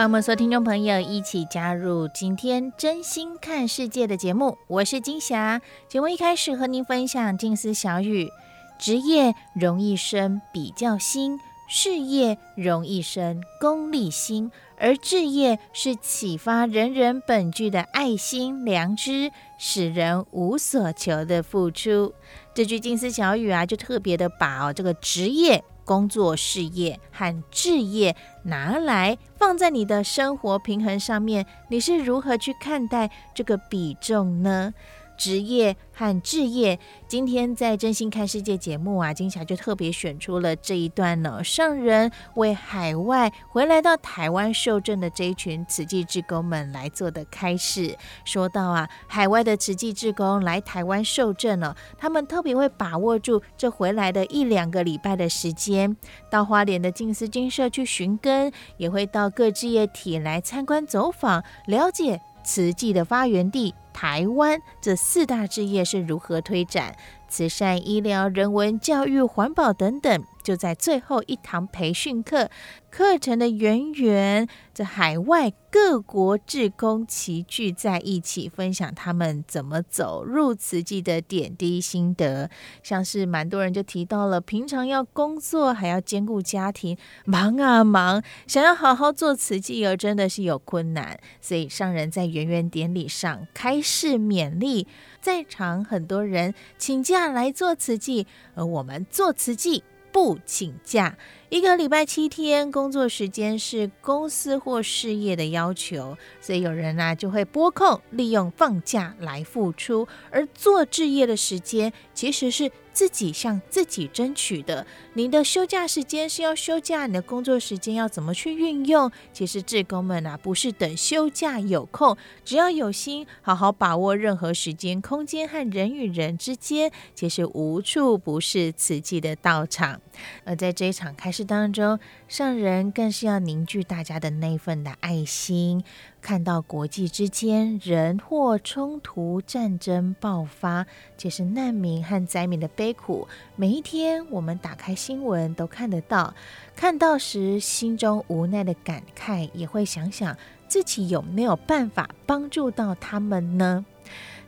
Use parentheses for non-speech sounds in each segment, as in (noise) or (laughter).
欢迎我们所有听众朋友一起加入今天真心看世界的节目，我是金霞。节目一开始和您分享静思小语：职业容易生比较心，事业容易生功利心，而置业是启发人人本具的爱心良知，使人无所求的付出。这句静思小语啊，就特别的把哦这个职业。工作、事业和置业拿来放在你的生活平衡上面，你是如何去看待这个比重呢？职业和置业，今天在真心看世界节目啊，金霞就特别选出了这一段呢。上人为海外回来到台湾受证的这一群慈济志工们来做的开示，说到啊，海外的慈济志工来台湾受证了，他们特别会把握住这回来的一两个礼拜的时间，到花莲的静思精舍去寻根，也会到各志业体来参观走访，了解慈济的发源地。台湾这四大志业是如何推展？慈善、医疗、人文、教育、环保等等，就在最后一堂培训课。课程的圆圆，这海外各国志工齐聚在一起，分享他们怎么走入慈济的点滴心得。像是蛮多人就提到了，平常要工作还要兼顾家庭，忙啊忙，想要好好做慈济，而真的是有困难。所以上人在圆圆典礼上开是勉励，在场很多人请假来做慈济，而我们做慈济不请假。一个礼拜七天工作时间是公司或事业的要求，所以有人呢、就会拨空利用放假来付出，而做置业的时间其实是自己向自己争取的。你的休假时间是要休假，你的工作时间要怎么去运用？其实志工们啊，不是等休假有空，只要有心，好好把握任何时间、空间和人与人之间，其实无处不是慈济的道场。而在这一场开始当中，上人更是要凝聚大家的那份的爱心。看到国际之间人祸冲突、战争爆发，这是难民和灾民的悲苦。每一天，我们打开新闻都看得到。看到时，心中无奈的感慨，也会想想自己有没有办法帮助到他们呢？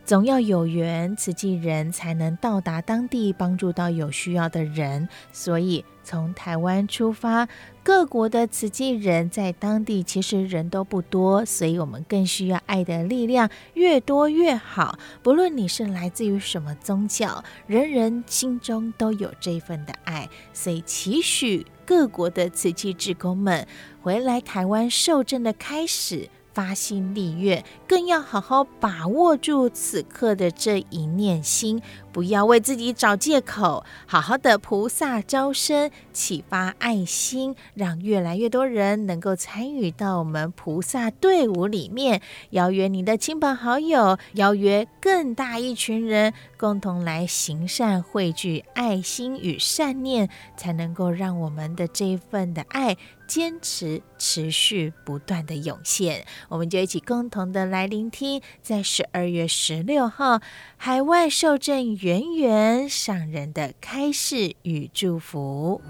总要有缘，慈济人才能到达当地，帮助到有需要的人。所以从台湾出发，各国的慈济人在当地其实人都不多，所以我们更需要爱的力量越多越好。不论你是来自于什么宗教，人人心中都有这份的爱，所以期许各国的慈济志工们回来台湾受证的开始。发心立愿，更要好好把握住此刻的这一念心，不要为自己找借口，好好的菩萨招生，启发爱心，让越来越多人能够参与到我们菩萨队伍里面。邀约你的亲朋好友，邀约更大一群人，共同来行善，汇聚爱心与善念，才能够让我们的这一份的爱。坚持持续不断的涌现，我们就一起共同的来聆听，在十二月十六号海外受证圆圆上人的开示与祝福。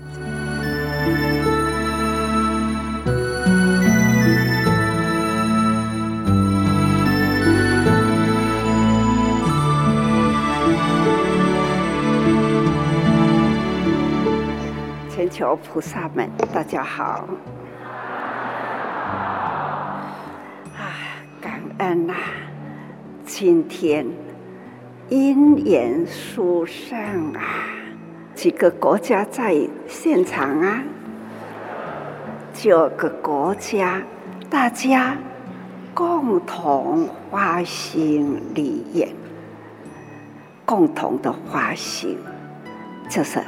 求菩萨们，大家好！啊，感恩呐、啊！今天因缘殊胜啊，几个国家在现场啊，九个国家，大家共同发心立愿，共同的发心就是。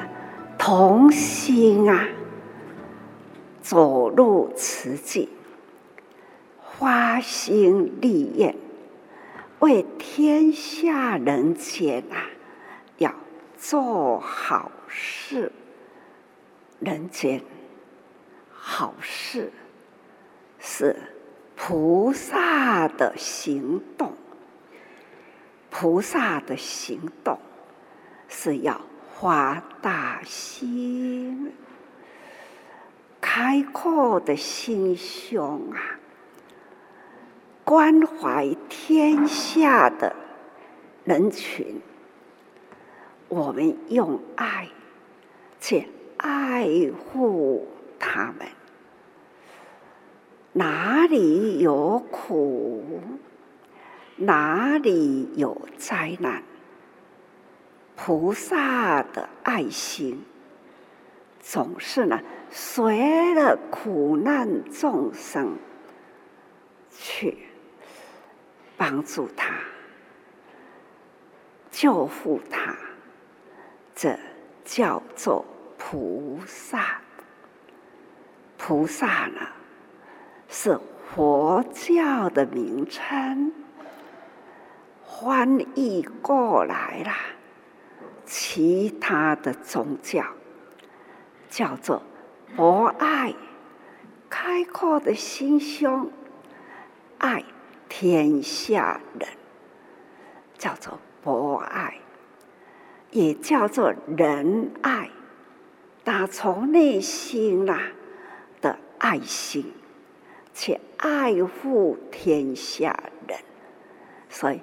同心啊，走入慈济，发心立愿。为天下人间啊，要做好事。人间好事是菩萨的行动，菩萨的行动是要发大心，开阔的心胸啊。关怀天下的人群，我们用爱去爱护他们。哪里有苦，哪里有灾难，菩萨的爱心总是呢，随着苦难众生去。帮助他，救护他，这叫做菩萨。菩萨呢，是佛教的名称，翻译过来了，其他的宗教叫做博爱，开阔的心胸，爱。天下人叫做博爱，也叫做仁爱，打从内心啦的爱心，去爱护天下人。所以，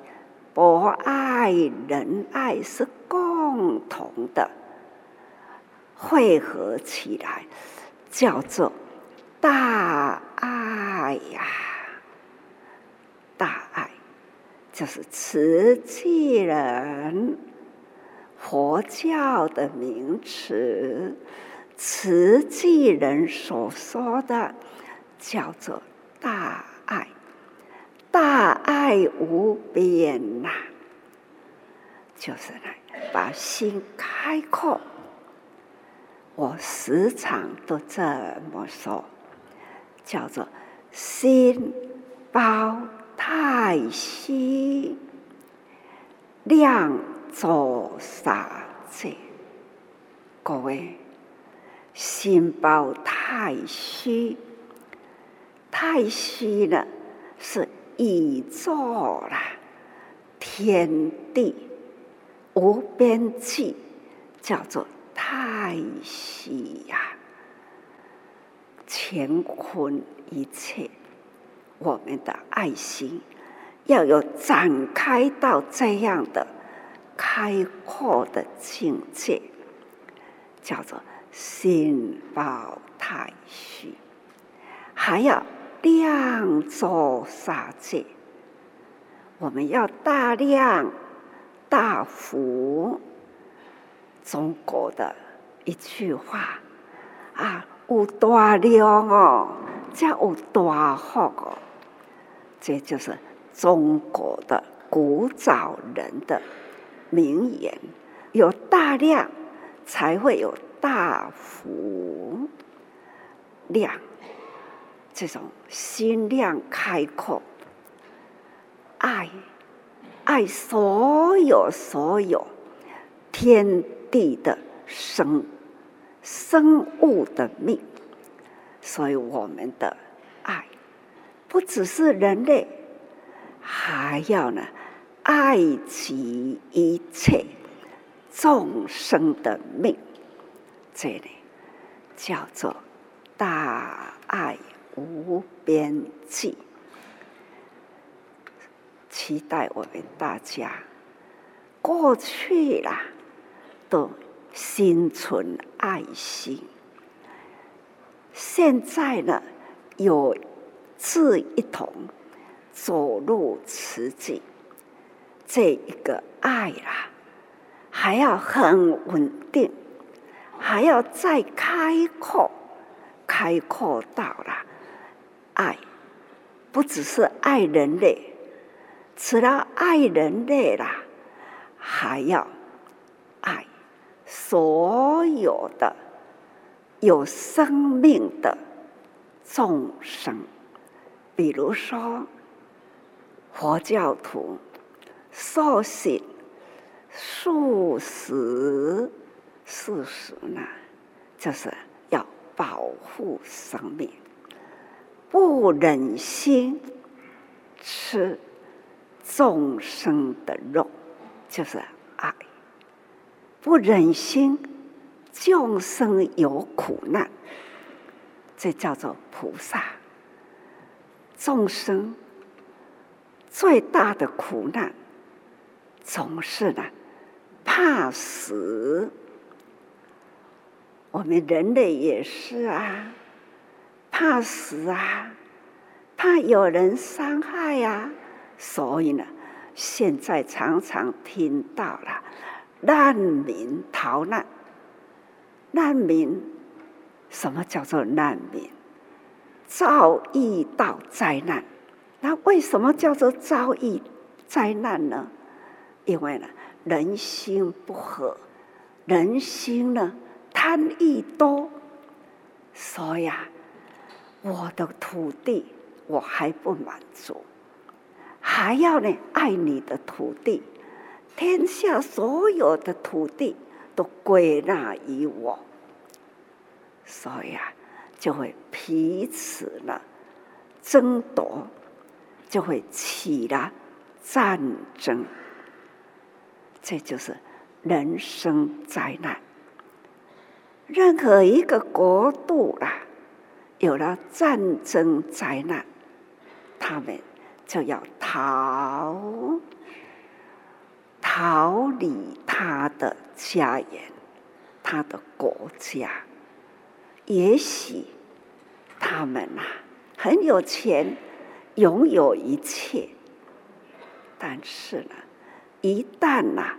博爱仁爱是共同的，汇合起来叫做大爱呀。大爱就是慈济人，佛教的名词，慈济人所说的叫做大爱，大爱无边呐，就是来把心开阔。我时常都这么说，叫做心包。太虚，量作洒界。各位，心包太虚，太虚了是宇宙啦，天地无边际，叫做太虚呀，乾坤一切。我们的爱心要有展开到这样的开阔的境界，叫做心包太虚，还要量作洒界。我们要大量大幅，中国的一句话啊，有大量哦，才有大福哦。这就是中国的古早人的名言，有大量才会有大福，量这种心量开阔，爱爱所有所有天地的生生物的命，所以我们的爱。不只是人类，还要呢爱及一切众生的命，这里叫做大爱无边际。期待我们大家。过去啦，都心存爱心，现在呢有。志一同走入慈济，这一个爱啦，还要很稳定，还要再开阔，开阔到了爱，不只是爱人类，除了爱人类啦，还要爱所有的有生命的众生，比如说佛教徒。受洗、素食、素食呢，就是要保护生命，不忍心吃众生的肉，就是爱；不忍心众生有苦难，这叫做菩萨。众生最大的苦难。总是呢，怕死。我们人类也是啊，怕死啊，怕有人伤害呀、所以呢，现在常常听到了难民逃难。难民，什么叫做难民？遭遇到灾难。那为什么叫做遭遇灾难呢？因为呢，人心不和，人心呢贪欲多，所以啊，我的土地我还不满足，还要呢爱你的土地，天下所有的土地都归纳于我，所以啊，就会彼此呢争夺，就会起了战争。这就是人生灾难。任何一个国度啦，有了战争灾难，他们就要逃，逃离他的家园，他的国家。也许他们呐很有钱，拥有一切，但是呢，一旦呐、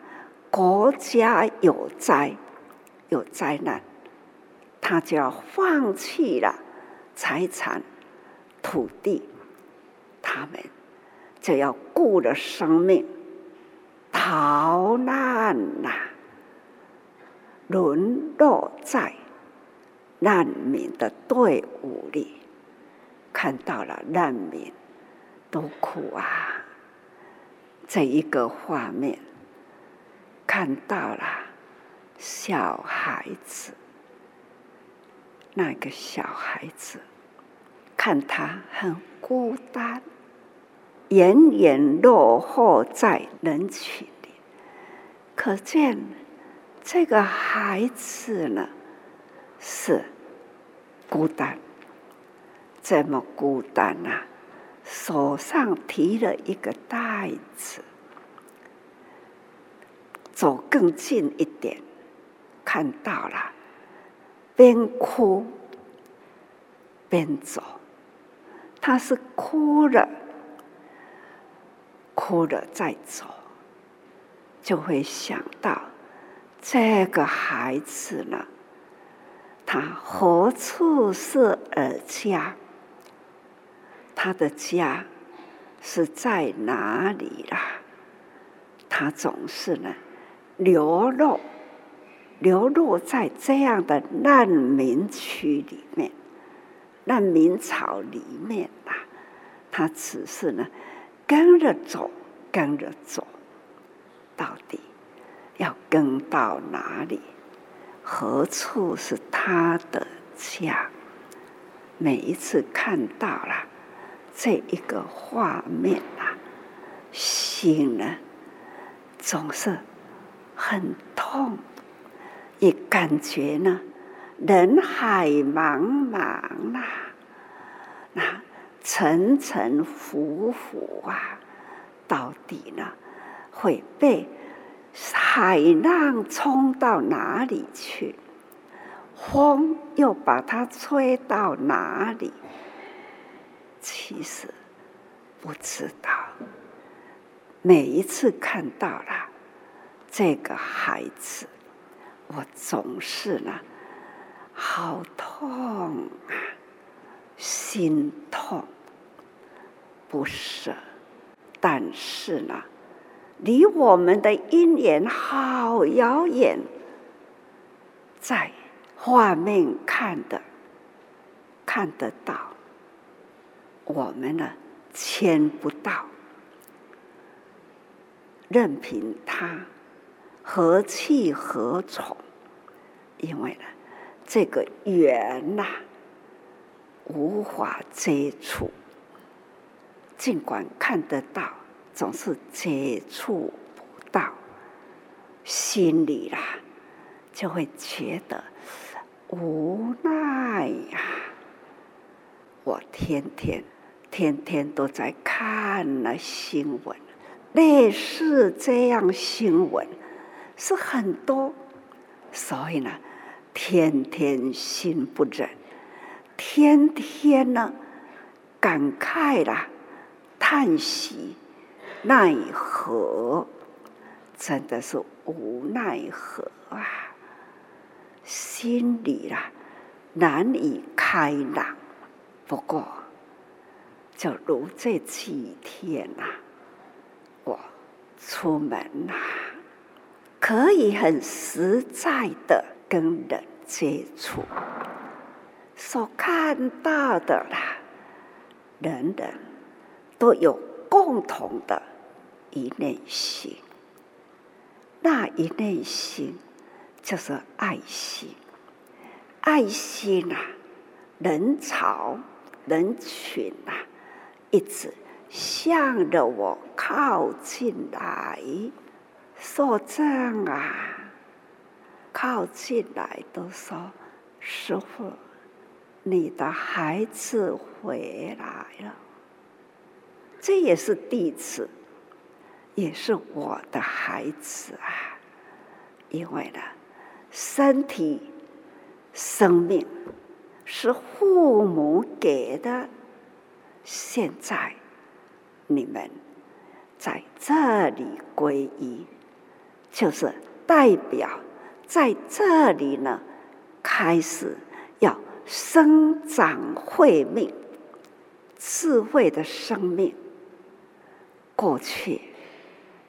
国家有灾有灾难，他就要放弃了财产、土地，他们就要顾着生命，逃难呐、沦落在难民的队伍里，看到了难民都哭啊。这一个画面，看到了小孩子，那个小孩子，看他很孤单，远远落后在人群里，可见这个孩子呢是孤单，这么孤单啊！手上提了一个袋子，走更近一点，看到了，边哭边走，他是哭了，哭了再走，就会想到这个孩子呢，他何处是儿家？他的家是在哪里啦？他总是呢，流落，流落在这样的难民区里面，难民潮里面啦。他只是呢，跟着走，跟着走，到底要跟到哪里？何处是他的家？每一次看到了。这一个画面啊，心呢总是很痛，也感觉呢人海茫茫啊，那沉沉浮浮啊，到底呢会被海浪冲到哪里去？风又把它吹到哪里？其实不知道，每一次看到了这个孩子，我总是呢，好痛啊，心痛，不舍。但是呢，离我们的姻缘好遥远，在画面看的看得到，我们呢牵不到。任凭他何去何从，因为呢，这个缘呐、无法接触。尽管看得到，总是接触不到，心里啦就会觉得无奈呀。我天天天天都在看那新闻。类似这样新闻是很多，所以呢，天天心不忍，天天呢感慨啦，叹息，奈何，真的是无奈何啊，心里啦难以开朗。不过，就如这几天呐、啊。我出门呐，可以很实在的跟人接触，所看到的啦，人人都有共同的一念心，那一念心就是爱心，爱心呐，人潮人群呐，一直。向着我靠近来，说正啊，靠近来都说师傅，你的孩子回来了。这也是弟子，也是我的孩子啊。因为呢，身体、生命是父母给的，现在。你们在这里皈依，就是代表在这里呢，开始生长慧命，智慧的生命。过去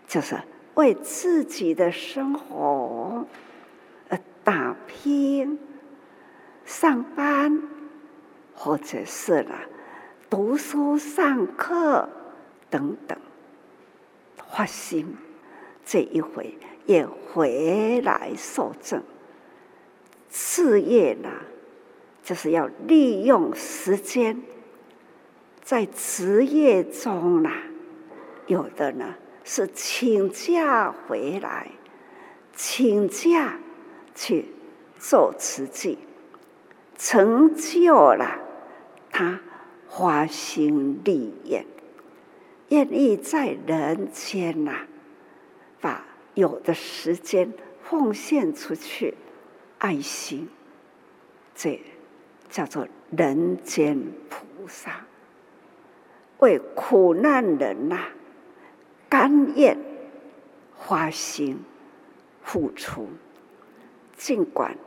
就是为自己的生活而打拼、上班，或者是呢，读书上课。等等，发心这一回也回来受证。事业呢，就是要利用时间，在职业中呢，有的呢是请假回来，请假去做慈济，成就了他花心立愿。愿意在人间呐、把有的时间奉献出去，爱心，这叫做人间菩萨，为苦难人呐、甘愿花心付出。尽管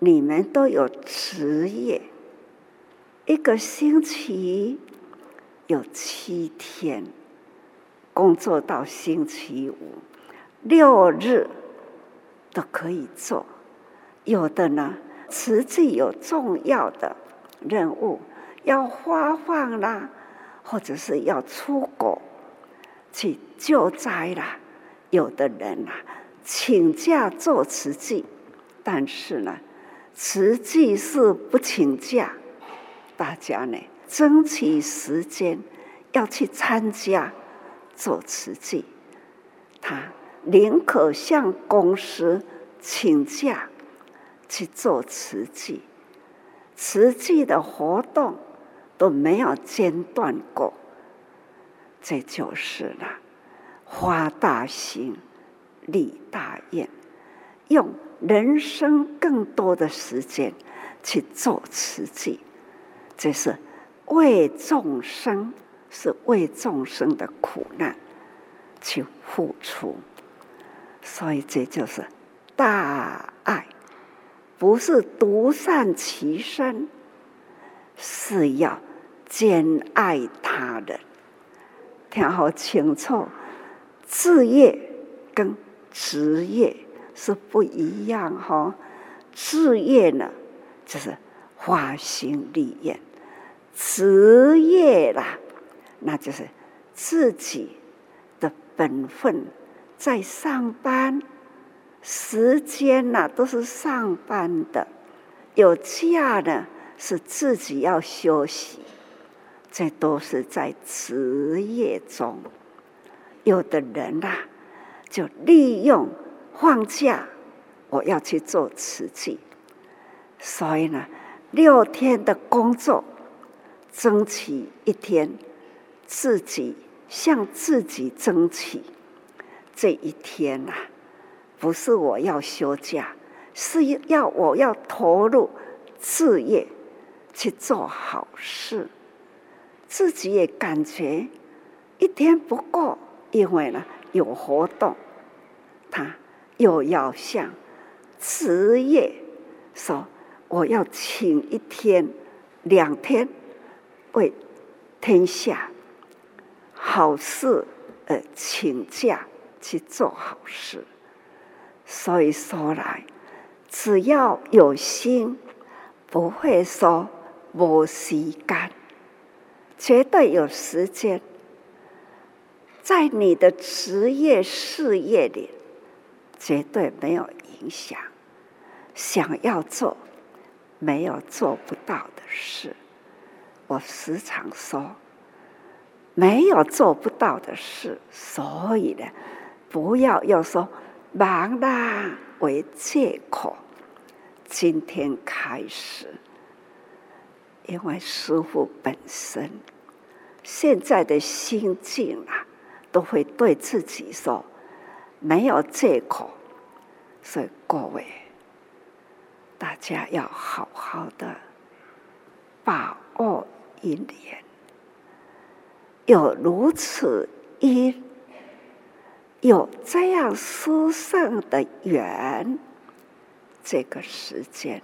你们都有职业，一个星期有七天。工作到星期五，六日都可以做。有的呢，实际有重要的任务要发放啦，或者是要出国去救灾啦。有的人啊，请假做慈济，但是呢，慈济是不请假，大家呢争取时间要去参加。做慈济，他宁可向公司请假去做慈济，慈济的活动都没有间断过。这就是了，发大心，立大愿，用人生更多的时间去做慈济，这是为众生。是为众生的苦难，去付出。所以这就是大爱，不是独善其身，是要兼爱他人。听好清楚，志业跟职业是不一样哈。志业呢，就是花心立愿；职业啦，那就是自己的本分。在上班，时间呐、啊、都是上班的，有假呢是自己要休息，这都是在职业中。有的人呐、啊，就利用放假，我要去做慈济，所以呢，六天的工作，争取一天，自己向自己争取。这一天呐、啊，不是我要休假，是要我要投入事业去做好事。自己也感觉一天不够，因为呢有活动，他又要向职业说我要请一天、两天为天下好事而请假。去做好事，所以说来，只要有心，不会说没时间，绝对有时间。在你的职业事业里，绝对没有影响。想要做，没有做不到的事。我时常说，没有做不到的事，所以呢。不要又说忙啦为借口。今天开始，因为师父本身现在的心境啊，都会对自己说没有借口。所以各位，大家要好好的把握一年，有如此一。有这样殊胜的缘，这个时间，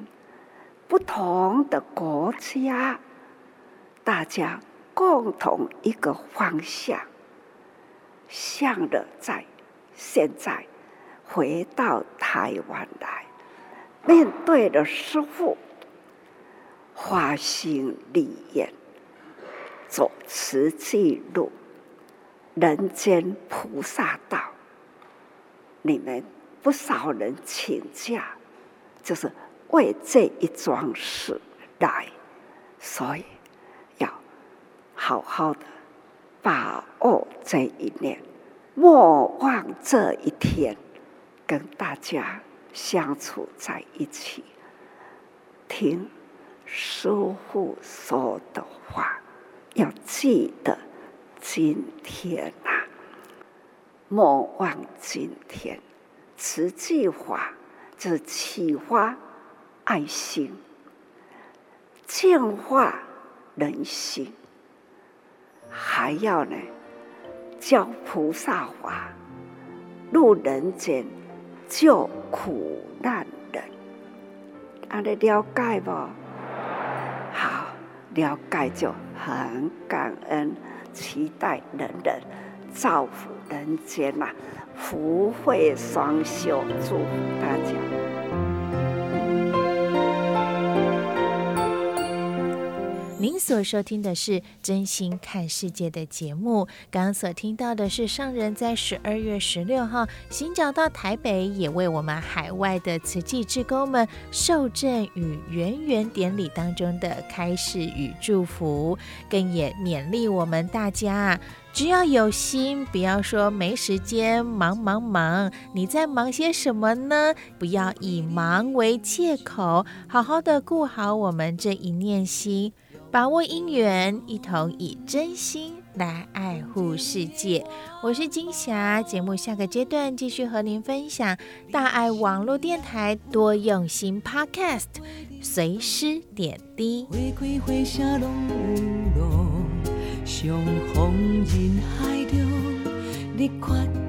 不同的国家，大家共同一个方向，向着在现在回到台湾来，面对的师父，发心立愿，走慈济路。人间菩萨道，你们不少人请假，就是为这一桩事来，所以要好好的把握这一年，莫忘这一天，跟大家相处在一起，听师父说的话，要记得。今天呐、莫忘今天。慈济法就是启发爱心，净化人心，还要呢教菩萨法，入人间救苦难人。阿你了解不？好，了解就很感恩。期待人人造福人间呐，福慧双修，祝福大家。您所收听的是《真心看世界》的节目。刚刚所听到的是上人在十二月十六号行脚到台北，也为我们海外的慈济志工们受证与圆圆典礼当中的开示与祝福，更也勉励我们大家，只要有心，不要说没时间，忙忙忙。你在忙些什么呢？不要以忙为借口，好好的顾好我们这一念心。把握姻缘，一同以真心来爱护世界。我是金霞，节目下个阶段继续和您分享大爱网络电台多用心 Podcast，随师点滴。你缺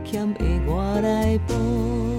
欠的我来补。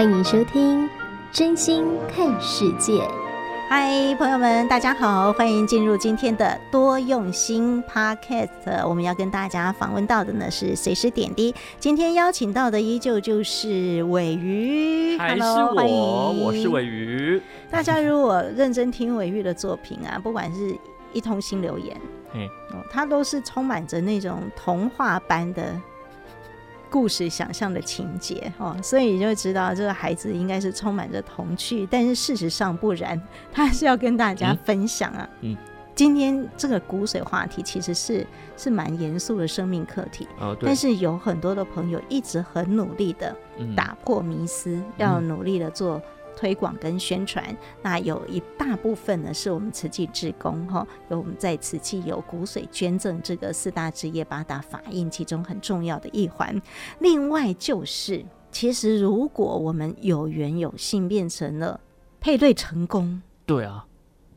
欢迎收听《真心看世界》。嗨，朋友们，大家好，欢迎进入今天的多用心 Podcast。我们要跟大家访问到的呢是随时点滴，今天邀请到的依旧就是尾鱼。还是我，Hello, 欢迎，我是尾鱼。大家如果认真听尾鱼的作品啊，不管是一通心留言，嗯，它都是充满着那种童话般的。故事想象的情节哦，所以你就知道这个孩子应该是充满着童趣，但是事实上不然，他是要跟大家分享啊。嗯，今天这个骨髓话题其实是是蛮严肃的生命课题，哦，但是有很多的朋友一直很努力的打破迷思，嗯，要努力的做。推广跟宣传，那有一大部分呢是我们慈济志工哈，有我们在慈济有骨髓捐赠这个四大职业八大法印其中很重要的一环。另外就是，其实如果我们有缘有幸变成了配对成功，对啊，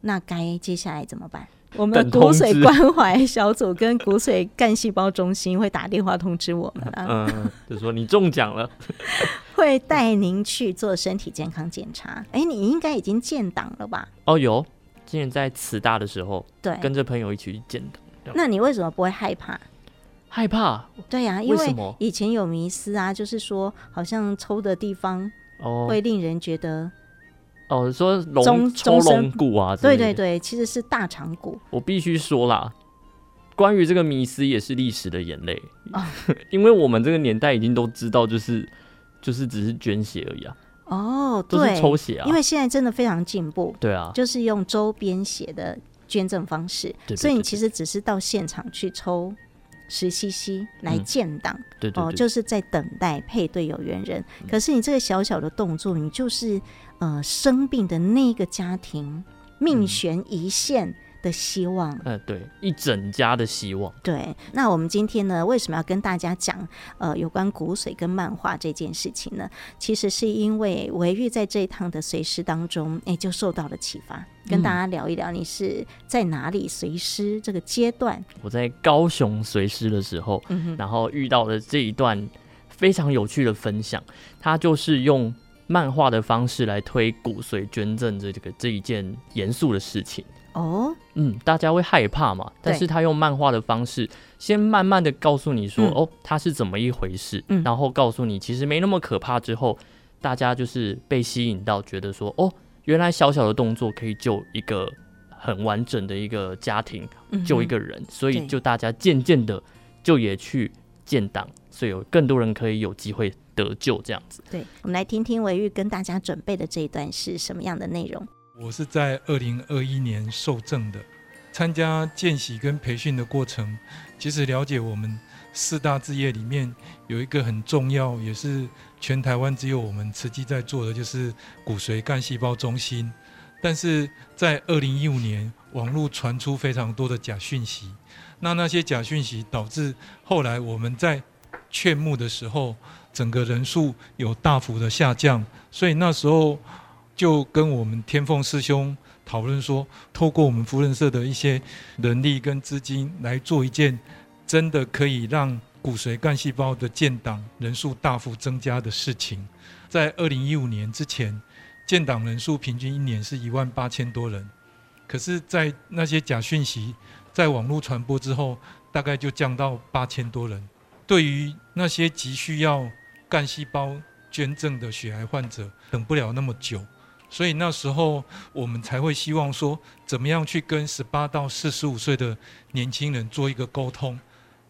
那该接下来怎么办？我们骨髓关怀小组跟骨髓干细胞中心会打电话通知我们啊，嗯，就说你中奖了，(laughs) 会带您去做身体健康检查。哎，你应该已经建档了吧？哦，有，之前在慈大的时候，对，跟着朋友一起去建档。那你为什么不会害怕？害怕？对呀、啊，因为以前有迷思啊，就是说好像抽的地方哦会令人觉得。哦，说龙抽龙骨啊，对对对，其实是大肠骨。我必须说啦，关于这个迷思也是历史的眼泪啊，(laughs) 因为我们这个年代已经都知道，就是就是只是捐血而已啊。哦，对，都是抽血啊。因为现在真的非常进步，对啊，就是用周边血的捐赠方式，对对对对，所以你其实只是到现场去抽。十 CC 来建档，嗯，对对对，哦，就是在等待配对有缘人，嗯。可是你这个小小的动作，你就是呃生病的那个家庭命悬一线的希望，呃，对，一整家的希望。对，那我们今天呢，为什么要跟大家讲呃有关骨髓跟漫画这件事情呢？其实是因为维玉在这一趟的随师当中，哎，就受到了启发，跟大家聊一聊，你是在哪里随师这个阶段？我在高雄随师的时候，嗯，然后遇到了这一段非常有趣的分享，他就是用漫画的方式来推骨髓捐赠这个这一件严肃的事情。哦，嗯，大家会害怕嘛？但是他用漫画的方式，先慢慢的告诉你说，嗯，哦，他是怎么一回事，嗯，然后告诉你其实没那么可怕。之后，大家就是被吸引到，觉得说，哦，原来小小的动作可以救一个很完整的一个家庭，嗯，救一个人，所以就大家渐渐的就也去建党，所以有更多人可以有机会得救这样子。对，我们来听听维玉跟大家准备的这一段是什么样的内容。我是在二零二一年受证的，参加见习跟培训的过程，其实了解我们四大志业里面有一个很重要，也是全台湾只有我们慈济在做的，就是骨髓干细胞中心。但是在二零一五年，网络传出非常多的假讯息，那那些假讯息导致后来我们在劝募的时候，整个人数有大幅的下降，所以那时候。就跟我们天凤师兄讨论说，透过我们扶轮社的一些人力跟资金来做一件真的可以让骨髓干细胞的建档人数大幅增加的事情。在二零一五年之前，建档人数平均一年是一万八千多人，可是，在那些假讯息在网络传播之后，大概就降到八千多人。对于那些急需要干细胞捐赠的血癌患者，等不了那么久，所以那时候我们才会希望说，怎么样去跟十八到四十五岁的年轻人做一个沟通。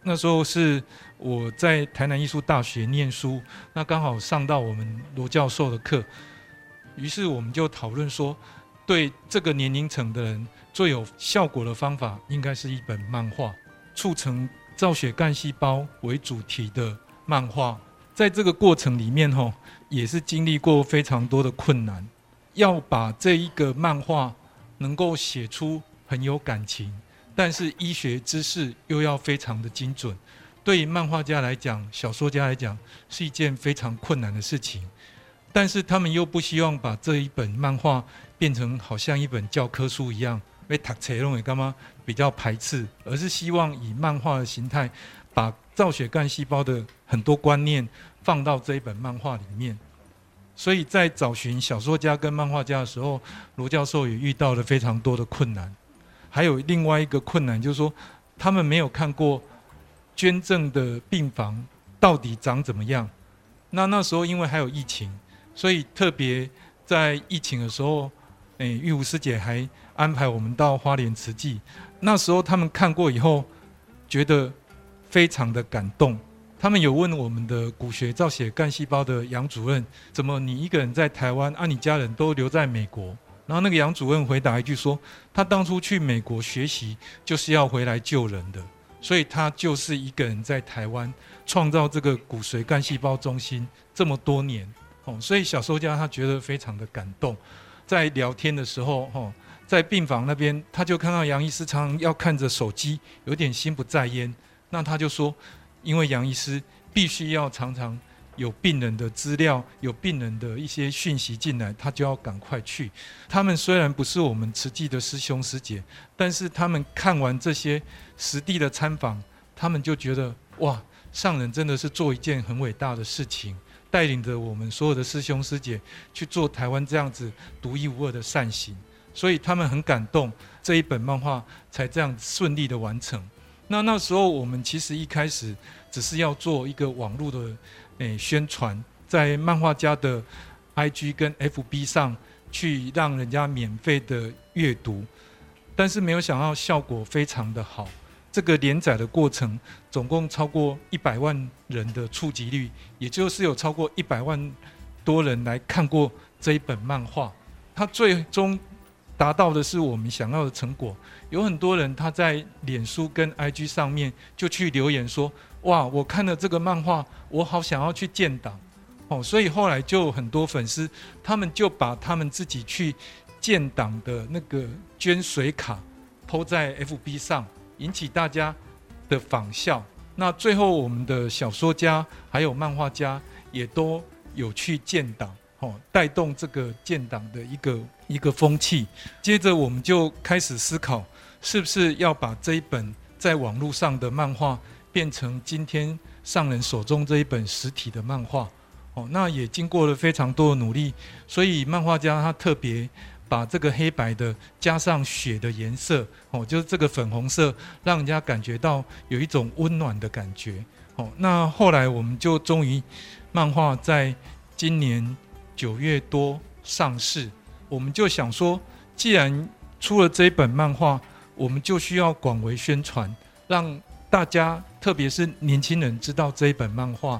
那时候是我在台南艺术大学念书，那刚好上到我们罗教授的课，于是我们就讨论说，对这个年龄层的人最有效果的方法，应该是一本漫画，促成造血干细胞为主题的漫画。在这个过程里面，吼，也是经历过非常多的困难，要把这一个漫画能够写出很有感情。但是医学知识又要非常的精准，对于漫画家来讲、小说家来讲，是一件非常困难的事情。但是他们又不希望把这一本漫画变成好像一本教科书一样，被读册弄干嘛比较排斥，而是希望以漫画的形态，把造血干细胞的很多观念放到这一本漫画里面。所以在找寻小说家跟漫画家的时候，罗教授也遇到了非常多的困难。还有另外一个困难，就是说他们没有看过捐赠的病房到底长怎么样。那那时候因为还有疫情，所以特别在疫情的时候，诶，玉湖师姐还安排我们到花莲慈济。那时候他们看过以后，觉得非常的感动。他们有问我们的骨髓造血干细胞的杨主任：怎么你一个人在台湾，啊，你家人都留在美国？然后那个杨主任回答一句说：“他当初去美国学习就是要回来救人的，所以他就是一个人在台湾创造这个骨髓干细胞中心这么多年。哦，所以小说家他觉得非常的感动。在聊天的时候，哦，在病房那边，他就看到杨医师常常要看着手机，有点心不在焉。那他就说，因为杨医师必须要常常。”有病人的资料，有病人的一些讯息进来，他就要赶快去。他们虽然不是我们慈济的师兄师姐，但是他们看完这些实地的参访，他们就觉得哇，上人真的是做一件很伟大的事情，带领着我们所有的师兄师姐去做台湾这样子独一无二的善行，所以他们很感动，这一本漫画才这样顺利的完成。那那时候我们其实一开始只是要做一个网络的。诶，宣传在漫画家的 IG 跟 FB 上去，让人家免费的阅读，但是没有想到效果非常的好。这个连载的过程，总共超过一百万人的触及率，也就是有超过一百万多人来看过这一本漫画。它最终达到的是我们想要的成果。有很多人他在脸书跟 IG 上面就去留言说。哇！我看了这个漫画，我好想要去建党，哦，所以后来就很多粉丝，他们就把他们自己去建党的那个捐水卡抛在 FB 上，引起大家的仿效。那最后，我们的小说家还有漫画家也都有去建党，哦，带动这个建党的一个一个风气。接着，我们就开始思考，是不是要把这一本在网络上的漫画。变成今天上人手中这一本实体的漫画，哦，那也经过了非常多的努力，所以漫画家他特别把这个黑白的加上血的颜色，哦，就是这个粉红色，让人家感觉到有一种温暖的感觉，哦，那后来我们就终于漫画在今年九月多上市，我们就想说，既然出了这一本漫画，我们就需要广为宣传，让大家。特别是年轻人知道这一本漫画，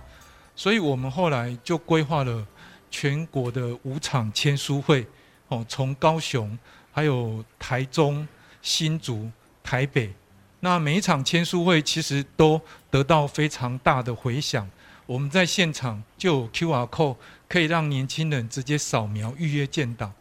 所以我们后来就规划了全国的五场签书会，哦，从高雄、还有台中、新竹、台北，那每一场签书会其实都得到非常大的回响。我们在现场就有 QR code 可以让年轻人直接扫描预约建档，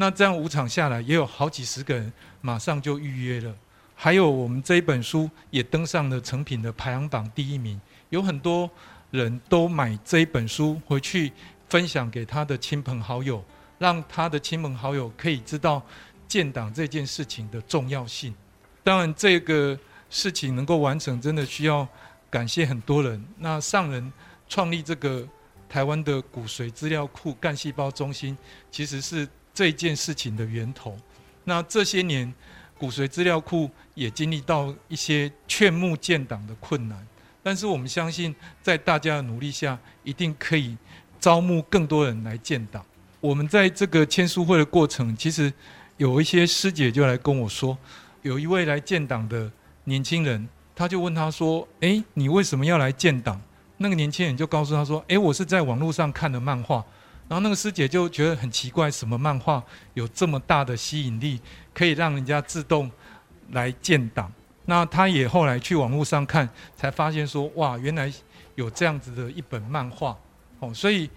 那这样五场下来也有好几十个人马上就预约了。还有我们这一本书也登上了成品的排行榜第一名，有很多人都买这一本书回去分享给他的亲朋好友，让他的亲朋好友可以知道建党这件事情的重要性。当然，这个事情能够完成，真的需要感谢很多人。那上人创立这个台湾的骨髓资料库干细胞中心，其实是这件事情的源头。那这些年，骨髓资料库也经历到一些劝募建档的困难，但是我们相信，在大家的努力下，一定可以招募更多人来建档。我们在这个签书会的过程，其实有一些师姐就来跟我说，有一位来建档的年轻人，他就问他说：“诶，你为什么要来建档？”那个年轻人就告诉他说：“诶，我是在网络上看的漫画。”然后那个师姐就觉得很奇怪，什么漫画有这么大的吸引力，可以让人家自动来建档？那她也后来去网络上看，才发现说：“哇，原来有这样子的一本漫画。”哦，所以。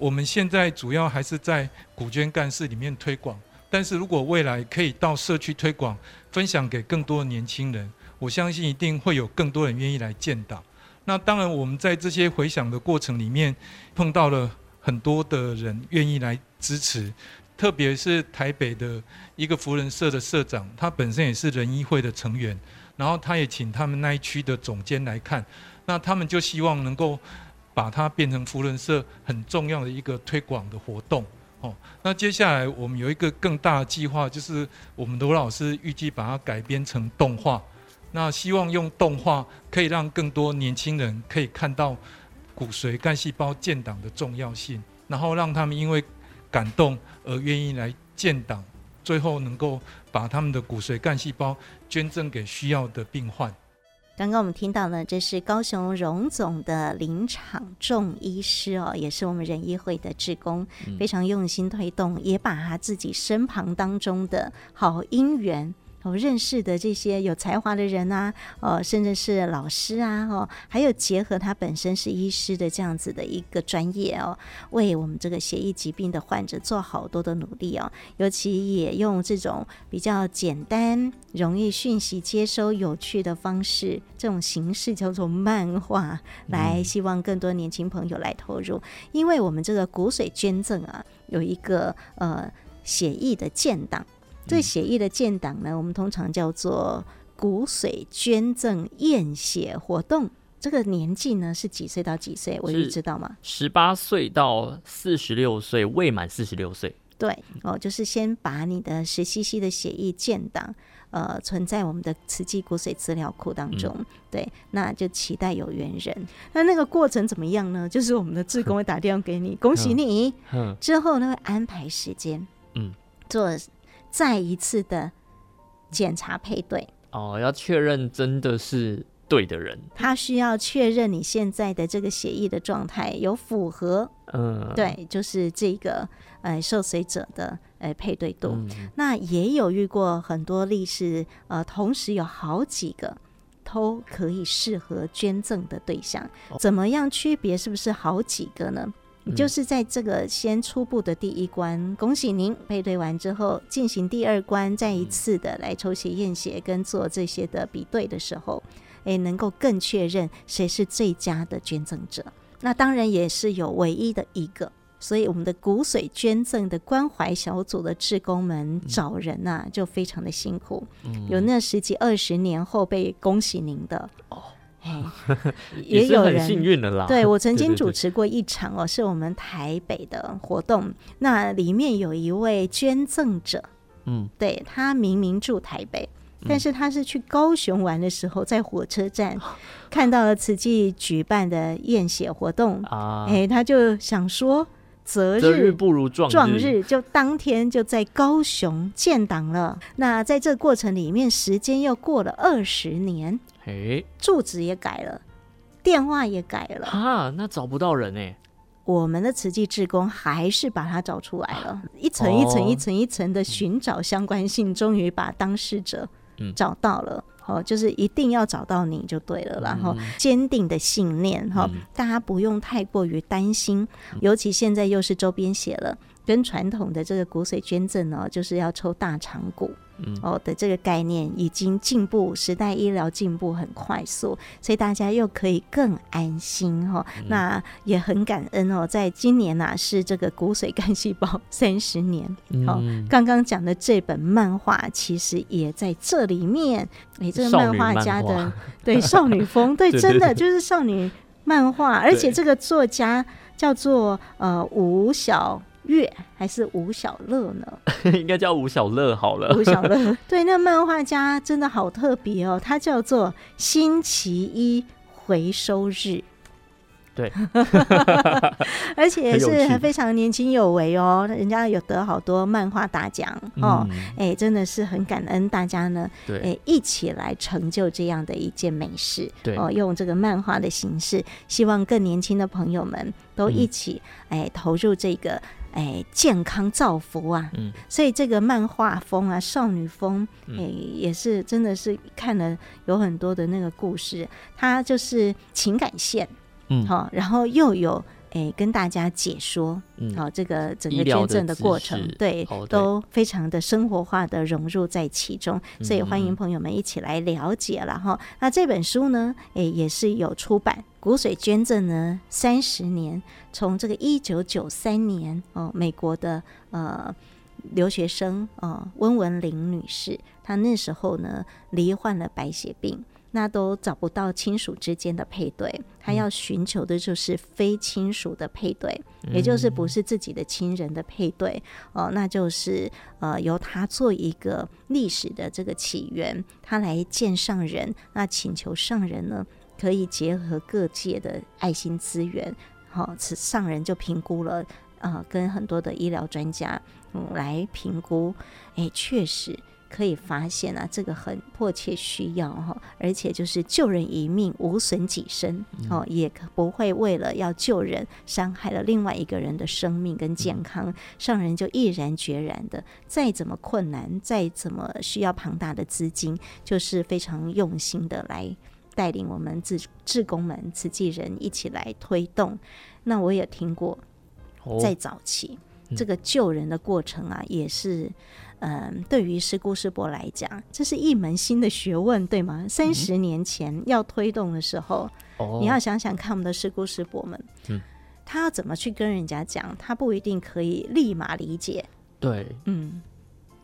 我们现在主要还是在股捐干事里面推广，但是如果未来可以到社区推广，分享给更多的年轻人，我相信一定会有更多人愿意来建档。那当然，我们在这些回想的过程里面，碰到了很多的人愿意来支持，特别是台北的一个扶轮社的社长，他本身也是人医会的成员，然后他也请他们那一区的总监来看，那他们就希望能够。把它变成扶轮社很重要的一个推广的活动哦。那接下来我们有一个更大的计划，就是我们罗老师预计把它改编成动画。那希望用动画可以让更多年轻人可以看到骨髓干细胞建档的重要性，然后让他们因为感动而愿意来建档，最后能够把他们的骨髓干细胞捐赠给需要的病患。刚刚我们听到呢，这是高雄荣总的林场仲医师哦，也是我们仁医会的职工，非常用心推动，也把他自己身旁当中的好姻缘。我认识的这些有才华的人啊，哦，甚至是老师啊，哦，还有结合他本身是医师的这样子的一个专业哦，为我们这个血液疾病的患者做好多的努力哦，尤其也用这种比较简单、容易讯息接收、有趣的方式，这种形式叫做漫画，来希望更多年轻朋友来投入，因为我们这个骨髓捐赠啊，有一个呃血液的建档。这血液的建档呢，我们通常叫做骨髓捐赠验血活动。这个年纪呢是几岁到几岁？我就知道吗？十八岁到四十六岁，未满四十六岁。对哦，就是先把你的十 CC 的血液建档，呃，存在我们的慈济骨髓资料库当中。嗯、对，那就期待有缘人。那那个过程怎么样呢？就是我们的志工会打电话给你，恭喜你。之后呢会安排时间，嗯，做。再一次的检查配对哦，要确认真的是对的人。他需要确认你现在的这个协议的状态有符合，嗯，对，就是这个呃受髓者的呃配对度。嗯、那也有遇过很多例是呃，同时有好几个都可以适合捐赠的对象，哦、怎么样区别是不是好几个呢？就是在这个先初步的第一关，恭喜您配对完之后，进行第二关，再一次的来抽血验血跟做这些的比对的时候，诶，能够更确认谁是最佳的捐赠者。那当然也是有唯一的一个，所以我们的骨髓捐赠的关怀小组的志工们找人呐、啊，就非常的辛苦，有那十几二十年后被恭喜您的。(laughs) 也有人幸运的啦。对，我曾经主持过一场哦，是我们台北的活动，那里面有一位捐赠者，嗯，对，他明明住台北，但是他是去高雄玩的时候，在火车站 (laughs) 看到了慈济举办的验血活动啊，哎，他就想说，择日不如撞撞日，就当天就在高雄建档了。那在这个过程里面，时间又过了二十年。哎，住址也改了，电话也改了，啊，那找不到人哎。我们的慈济志工还是把他找出来了，一层一层一层一层的寻找相关性，终于把当事者找到了。哦，就是一定要找到你就对了，然后坚定的信念哈，大家不用太过于担心，尤其现在又是周边写了，跟传统的这个骨髓捐赠呢，就是要抽大肠骨。哦的这个概念已经进步，时代医疗进步很快速，所以大家又可以更安心哈、哦。嗯、那也很感恩哦，在今年呐、啊、是这个骨髓干细胞 (laughs) 三十年。好、嗯，刚刚讲的这本漫画其实也在这里面。哎，这个漫画家的对少女风，(laughs) 对，真的就是少女漫画，而且这个作家。叫做呃吴小月还是吴小乐呢？(laughs) 应该叫吴小乐好了。吴小乐，(laughs) 对，那漫画家真的好特别哦，他叫做星期一回收日。对，(laughs) 而且也是非常年轻有为哦，人家有得好多漫画大奖哦，哎、嗯。欸，真的是很感恩大家呢，哎、欸，一起来成就这样的一件美事，对。哦，用这个漫画的形式，希望更年轻的朋友们都一起哎、欸、投入这个哎、欸、健康造福啊，嗯，所以这个漫画风啊，少女风，哎、欸，也是真的是看了有很多的那个故事，它就是情感线。嗯，好，然后又有诶、欸、跟大家解说，好、这个整个捐赠的过程，对，都非常的生活化的融入在其中，所以欢迎朋友们一起来了解了哈、嗯。那这本书呢，诶、欸、也是有出版，骨髓捐赠呢三十年，从这个一九九三年哦，美国的呃留学生哦温文玲女士，她那时候呢罹患了白血病。那都找不到亲属之间的配对，他要寻求的就是非亲属的配对，嗯，也就是不是自己的亲人的配对哦，那就是呃由他做一个历史的这个起源，他来见上人，那请求上人呢可以结合各界的爱心资源，好，哦，此上人就评估了，呃，跟很多的医疗专家嗯来评估，哎，确实。可以发现啊，这个很迫切需要哈，而且就是救人一命，无损己身哦，也不会为了要救人，伤害了另外一个人的生命跟健康，上人就毅然决然的，再怎么困难，再怎么需要庞大的资金，就是非常用心的来带领我们志志工们、慈济人一起来推动。那我也听过，在早期这个救人的过程啊，也是。嗯，对于师姑师伯来讲，这是一门新的学问，对吗？三十年前要推动的时候，嗯、你要想想看，我们的师姑师伯们，嗯，他要怎么去跟人家讲，他不一定可以立马理解。对，嗯，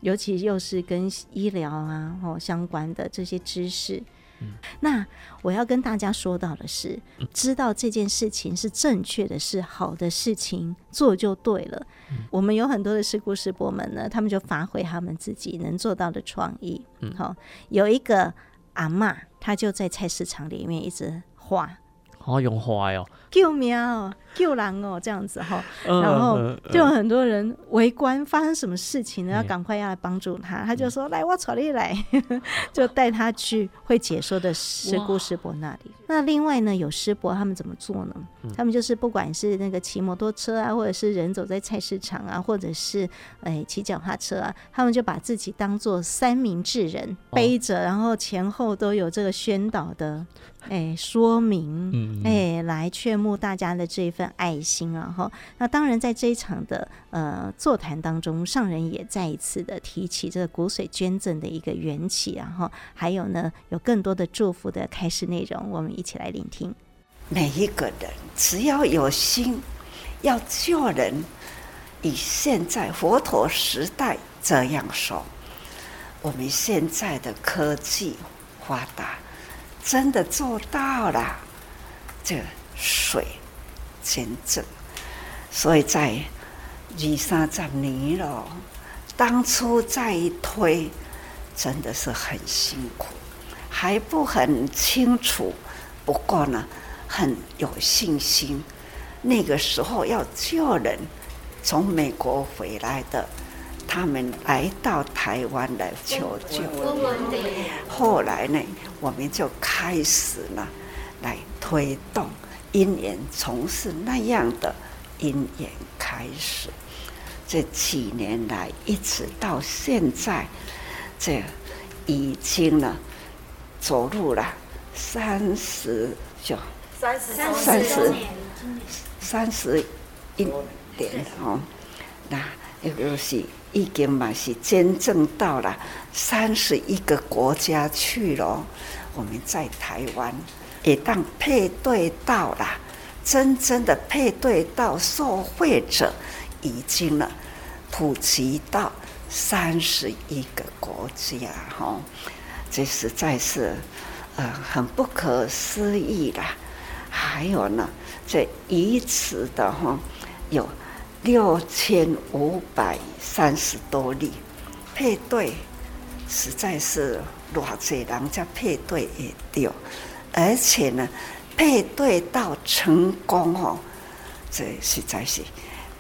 尤其又是跟医疗啊哦相关的这些知识。那我要跟大家说到的是，知道这件事情是正确的，是好的事情，做就对了。我们有很多的师故师伯们呢，他们就发挥他们自己能做到的创意。好，有一个阿妈，她就在菜市场里面一直画，哦用画哟。救命哦，救人哦，这样子哈，然后就有很多人围观，发生什么事情呢？要赶快要来帮助他，他就说：“来，我带你来。(laughs) ”就带他去会解说的师姑师伯那里。那另外呢，有师伯他们怎么做呢？他们就是不管是那个骑摩托车啊，或者是人走在菜市场啊，或者是哎骑脚踏车啊，他们就把自己当做三明治人背着，然后前后都有这个宣导的哎说明，哎来劝。大家的这一份爱心啊，哈，那当然在这一场的呃座谈当中，上人也再一次的提起这个骨髓捐赠的一个缘起，然后还有呢，有更多的祝福的开示内容，我们一起来聆听。每一个人只要有心要救人，以现在佛陀时代这样说，我们现在的科技发达，真的做到了这。水捐赠，所以在二三十年了，当初在推，真的是很辛苦，还不很清楚。不过呢，很有信心。那个时候要救人，从美国回来的，他们来到台湾来求救。后来呢，我们就开始了来推动。因缘从事那样的因缘开始，这几年来一直到现在，这已经呢走入了三十九、三十、三十、三十一年哦。那也就是已经嘛是捐赠到了三十一个国家去了。我们在台湾。也当配对到了，真正的配对到受惠者，已经了普及到三十一个国家，哈，这实在是呃很不可思议啦。还有呢，这遗址的哈有六千五百三十多例，配对实在是偌济人家配对也掉，而且呢，配对到成功哦，这实在是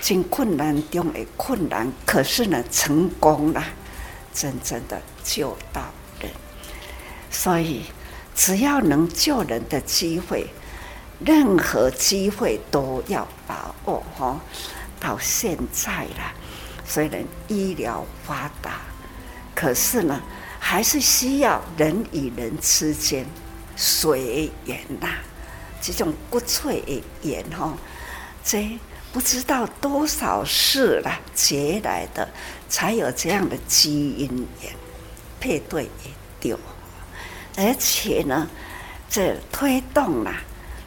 真困难中的困难，可是呢，成功了，真正的救到人，所以只要能救人的机会。任何机会都要把握哈！到现在了，虽然医疗发达，可是呢，还是需要人与人之间随缘呐。这种骨髓的缘哈，这不知道多少世了结来的，才有这样的基因缘配对也丢，而且呢，这推动了。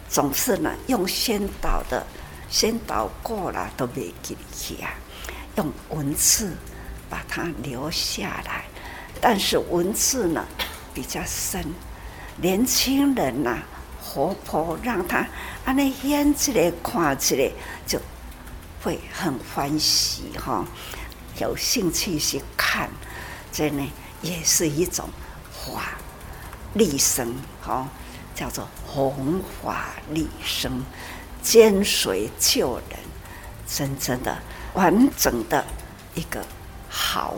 总是呢，用先导的，先导过了都没记起啊，用文字把它留下来。但是文字呢比较深，年轻人呐、活泼，让他啊那演起来看起来就会很欢喜哈，有兴趣去看，这呢也是一种法利生哈。叫做弘法利生，兼随救人，真正的完整的一个好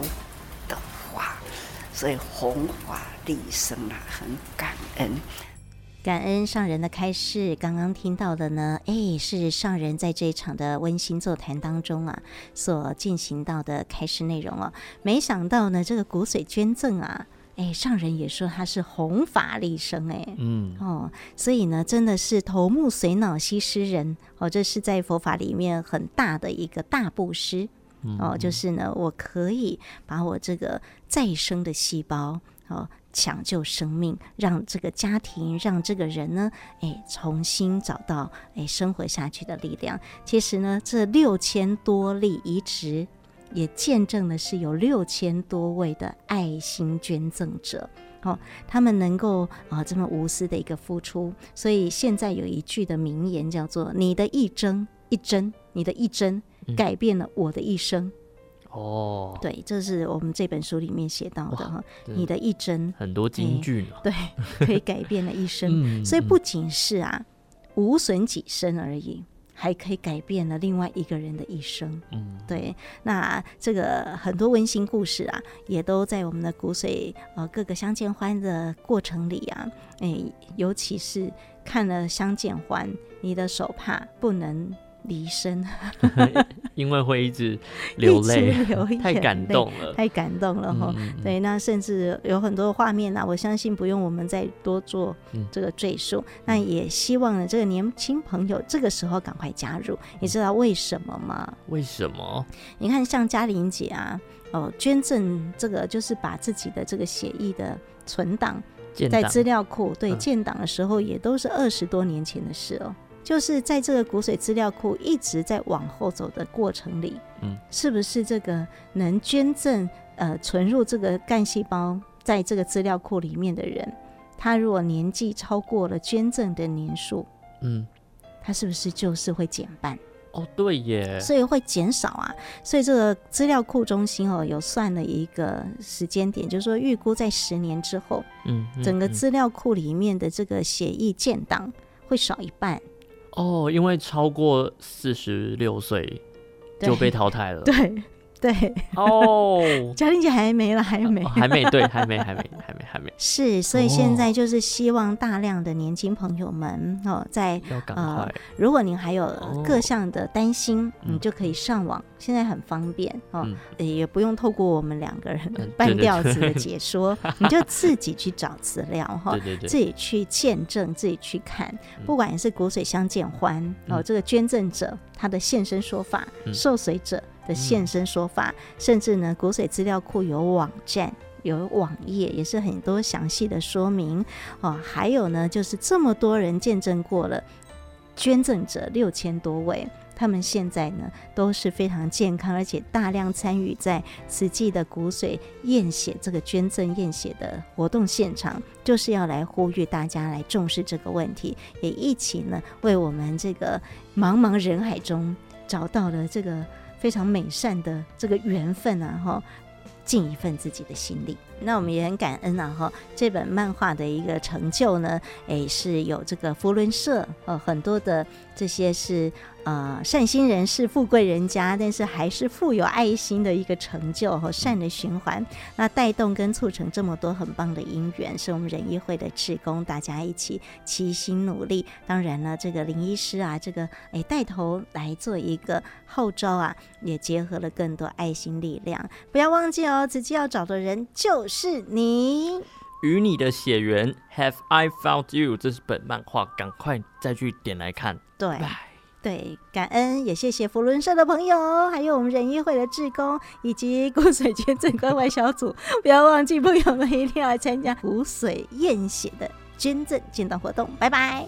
的话，所以弘法利生啊，很感恩，感恩上人的开示。刚刚听到的呢，哎，是上人在这一场的温馨座谈当中啊，所进行到的开示内容哦。没想到呢，这个骨髓捐赠啊。哎，上人也说他是弘法立生，哎，嗯，哦，所以呢，真的是头目髓脑西施人，哦，这是在佛法里面很大的一个大布施，哦，就是呢，我可以把我这个再生的细胞，哦，抢救生命，让这个家庭，让这个人呢，哎，重新找到哎生活下去的力量。其实呢，这六千多例移植。也见证的是有六千多位的爱心捐赠者，哦，他们能够啊这么无私的一个付出，所以现在有一句的名言叫做“你的一针一针，你的一针改变了我的一生”。哦，对，这是我们这本书里面写到的哈，你的一针很多金句，对，(laughs) 可以改变了一生，所以不仅是啊无损己身而已。还可以改变了另外一个人的一生。嗯，对。那这个很多温馨故事啊，也都在我们的骨髓呃各个相见欢的过程里啊，哎，尤其是看了相见欢，你的手帕不能离身，(laughs) 因为会一直流泪，流太感动了，太感动了哈。嗯、对，那甚至有很多画面呢、啊，我相信不用我们再多做这个赘述。嗯、那也希望呢，这个年轻朋友这个时候赶快加入。你知道为什么吗？为什么？你看，像嘉玲姐啊，哦，捐赠这个就是把自己的这个协议的存档在资料库，对，建档的时候也都是二十多年前的事哦。就是在这个骨髓资料库一直在往后走的过程里，嗯，是不是这个能捐赠呃存入这个干细胞在这个资料库里面的人，他如果年纪超过了捐赠的年数，嗯，他是不是就是会减半？哦，对耶，所以会减少啊。所以这个资料库中心哦，有算了一个时间点，就是说预估在十年之后，嗯，嗯，整个资料库里面的这个血液建档会少一半。哦，因为超过四十六岁就被淘汰了。(laughs) 对。对。哦，嘉玲姐还没了，还没，还没，对，还没，还没，还没，还没。(laughs) 是，所以现在就是希望大量的年轻朋友们哦，在呃，如果您还有各项的担心，你就可以上网，现在很方便哦，也不用透过我们两个人半吊子的解说，(laughs) 你就自己去找资料哈，自己去见证，自己去看，不管是骨髓相见欢哦，这个捐赠者他的现身说法，受随者。的现身说法，甚至呢，骨髓资料库有网站、有网页，也是很多详细的说明哦。还有呢，就是这么多人见证过了捐赠者六千多位，他们现在呢都是非常健康，而且大量参与在慈济的骨髓验血这个捐赠验血的活动现场，就是要来呼吁大家来重视这个问题，也一起呢为我们这个茫茫人海中找到了这个非常美善的这个缘分啊！哈。尽一份自己的心力，那我们也很感恩啊！哈，这本漫画的一个成就呢，诶，是有这个佛伦社，呃，很多的这些是。呃，善心人士、富贵人家，但是还是富有爱心的一个成就和善的循环，那带动跟促成这么多很棒的因缘，是我们仁医会的职工，大家一起齐心努力。当然了，这个林医师啊，这个哎带头来做一个号召啊，也结合了更多爱心力量。不要忘记哦，自己要找的人就是你，与你的血缘。Have I found you？这是本漫画，赶快再去点来看。对。对，感恩也谢谢福伦社的朋友，还有我们仁医会的志工，以及骨髓捐赠关怀小组。不要忘记，朋友们一定要参加骨髓验血的捐赠捐赠活动。拜拜。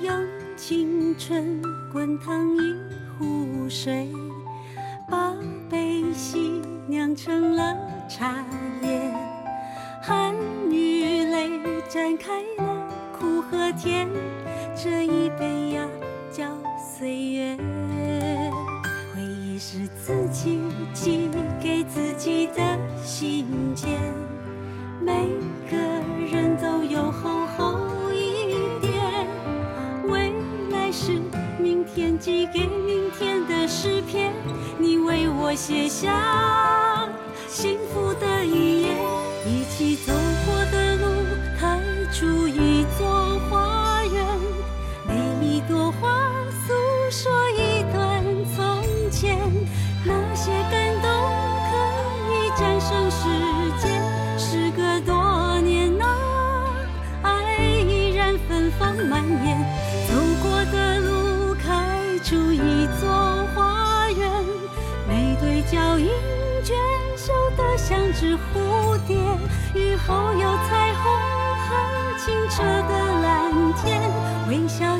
用青春滚烫一壶水，把悲喜酿成了茶叶，汗与泪展开了。苦和甜，这一杯呀叫岁月。回忆是自己寄给自己的信件，每个人都有厚厚一点。未来是明天寄给明天的诗篇，你为我写下幸福的一页，一起走脚印卷绣得像只蝴蝶，雨后有彩虹和清澈的蓝天，微笑